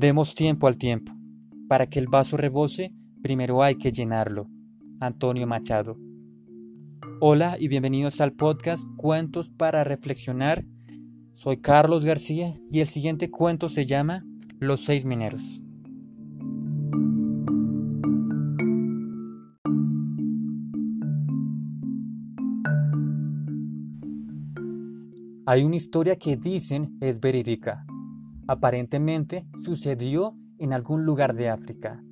Demos tiempo al tiempo. Para que el vaso rebose, primero hay que llenarlo. Antonio Machado. Hola y bienvenidos al podcast Cuentos para Reflexionar. Soy Carlos García y el siguiente cuento se llama Los seis mineros. Hay una historia que dicen es verídica Aparentemente sucedió en algún lugar de África.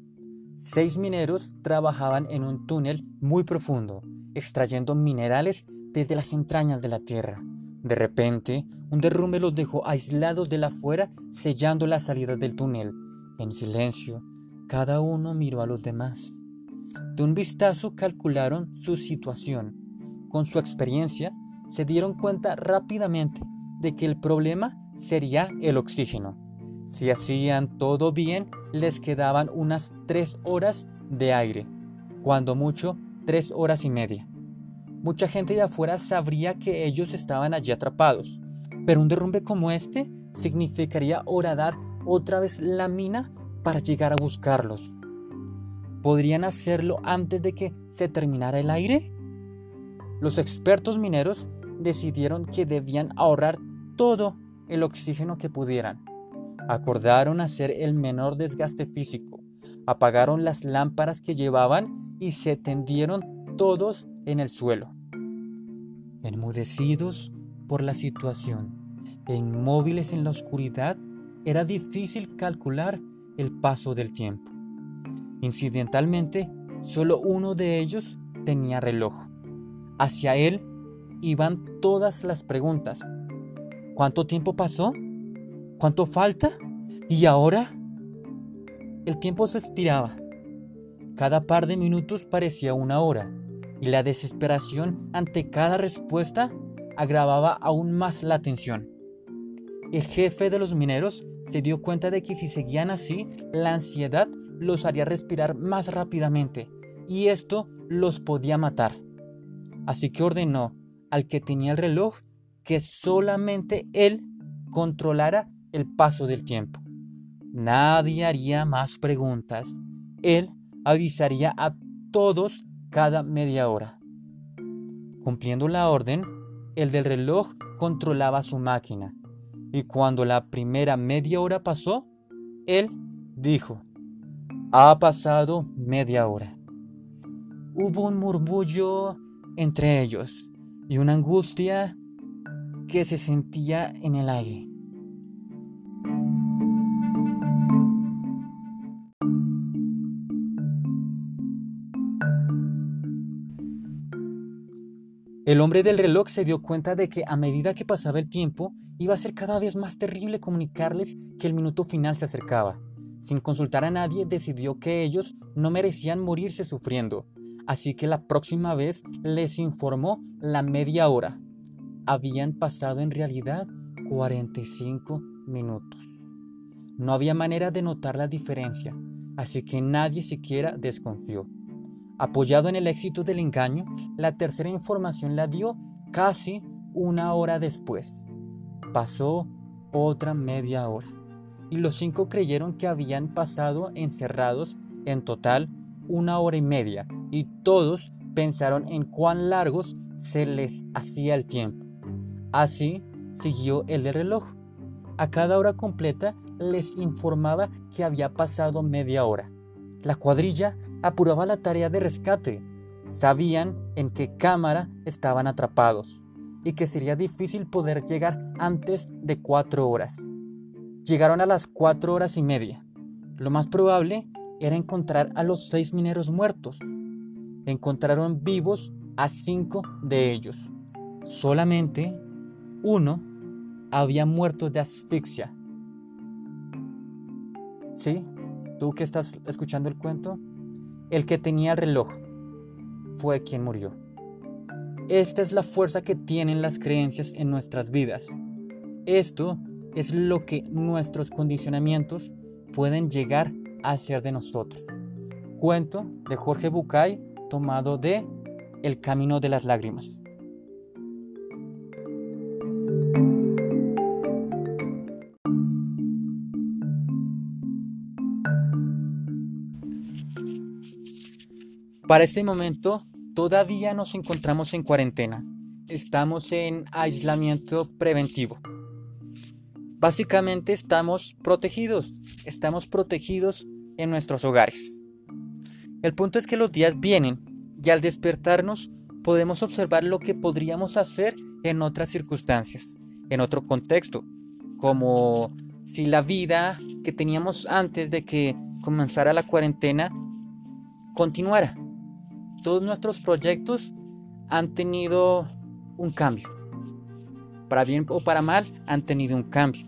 Seis mineros trabajaban en un túnel muy profundo, extrayendo minerales desde las entrañas de la tierra. De repente, un derrumbe los dejó aislados de la afuera, sellando la salida del túnel. En silencio, cada uno miró a los demás. De un vistazo calcularon su situación. Con su experiencia, se dieron cuenta rápidamente de que el problema sería el oxígeno. Si hacían todo bien, les quedaban unas tres horas de aire, cuando mucho tres horas y media. Mucha gente de afuera sabría que ellos estaban allí atrapados, pero un derrumbe como este significaría horadar otra vez la mina para llegar a buscarlos. ¿Podrían hacerlo antes de que se terminara el aire? Los expertos mineros decidieron que debían ahorrar todo el oxígeno que pudieran. Acordaron hacer el menor desgaste físico, apagaron las lámparas que llevaban y se tendieron todos en el suelo. Enmudecidos por la situación e inmóviles en la oscuridad, era difícil calcular el paso del tiempo. Incidentalmente, solo uno de ellos tenía reloj. Hacia él iban todas las preguntas ¿Cuánto tiempo pasó? ¿Cuánto falta? ¿Y ahora? El tiempo se estiraba. Cada par de minutos parecía una hora, y la desesperación ante cada respuesta agravaba aún más la tensión. El jefe de los mineros se dio cuenta de que si seguían así, la ansiedad los haría respirar más rápidamente, y esto los podía matar. Así que ordenó al que tenía el reloj que solamente él controlara el paso del tiempo. Nadie haría más preguntas. Él avisaría a todos cada media hora. Cumpliendo la orden, el del reloj controlaba su máquina. Y cuando la primera media hora pasó, él dijo, ha pasado media hora. Hubo un murmullo entre ellos y una angustia que se sentía en el aire. El hombre del reloj se dio cuenta de que a medida que pasaba el tiempo iba a ser cada vez más terrible comunicarles que el minuto final se acercaba. Sin consultar a nadie decidió que ellos no merecían morirse sufriendo, así que la próxima vez les informó la media hora habían pasado en realidad 45 minutos. No había manera de notar la diferencia, así que nadie siquiera desconfió. Apoyado en el éxito del engaño, la tercera información la dio casi una hora después. Pasó otra media hora y los cinco creyeron que habían pasado encerrados en total una hora y media y todos pensaron en cuán largos se les hacía el tiempo. Así siguió el reloj. A cada hora completa les informaba que había pasado media hora. La cuadrilla apuraba la tarea de rescate. Sabían en qué cámara estaban atrapados y que sería difícil poder llegar antes de cuatro horas. Llegaron a las cuatro horas y media. Lo más probable era encontrar a los seis mineros muertos. Encontraron vivos a cinco de ellos. Solamente uno había muerto de asfixia. ¿Sí? ¿Tú que estás escuchando el cuento? El que tenía el reloj fue quien murió. Esta es la fuerza que tienen las creencias en nuestras vidas. Esto es lo que nuestros condicionamientos pueden llegar a hacer de nosotros. Cuento de Jorge Bucay tomado de El Camino de las Lágrimas. Para este momento todavía nos encontramos en cuarentena. Estamos en aislamiento preventivo. Básicamente estamos protegidos. Estamos protegidos en nuestros hogares. El punto es que los días vienen y al despertarnos podemos observar lo que podríamos hacer en otras circunstancias, en otro contexto, como si la vida que teníamos antes de que comenzara la cuarentena continuara. Todos nuestros proyectos han tenido un cambio. Para bien o para mal, han tenido un cambio.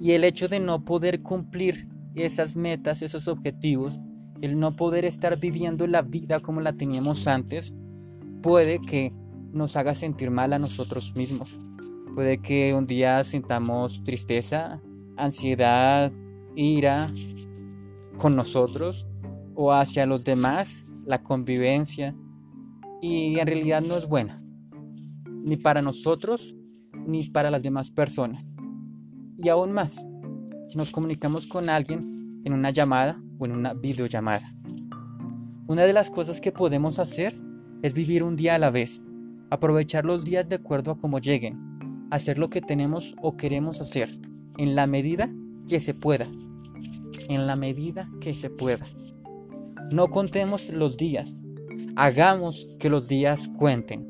Y el hecho de no poder cumplir esas metas, esos objetivos, el no poder estar viviendo la vida como la teníamos antes, puede que nos haga sentir mal a nosotros mismos. Puede que un día sintamos tristeza, ansiedad, ira con nosotros o hacia los demás, la convivencia, y en realidad no es buena, ni para nosotros ni para las demás personas. Y aún más, si nos comunicamos con alguien en una llamada o en una videollamada. Una de las cosas que podemos hacer es vivir un día a la vez, aprovechar los días de acuerdo a cómo lleguen, hacer lo que tenemos o queremos hacer, en la medida que se pueda, en la medida que se pueda. No contemos los días, hagamos que los días cuenten.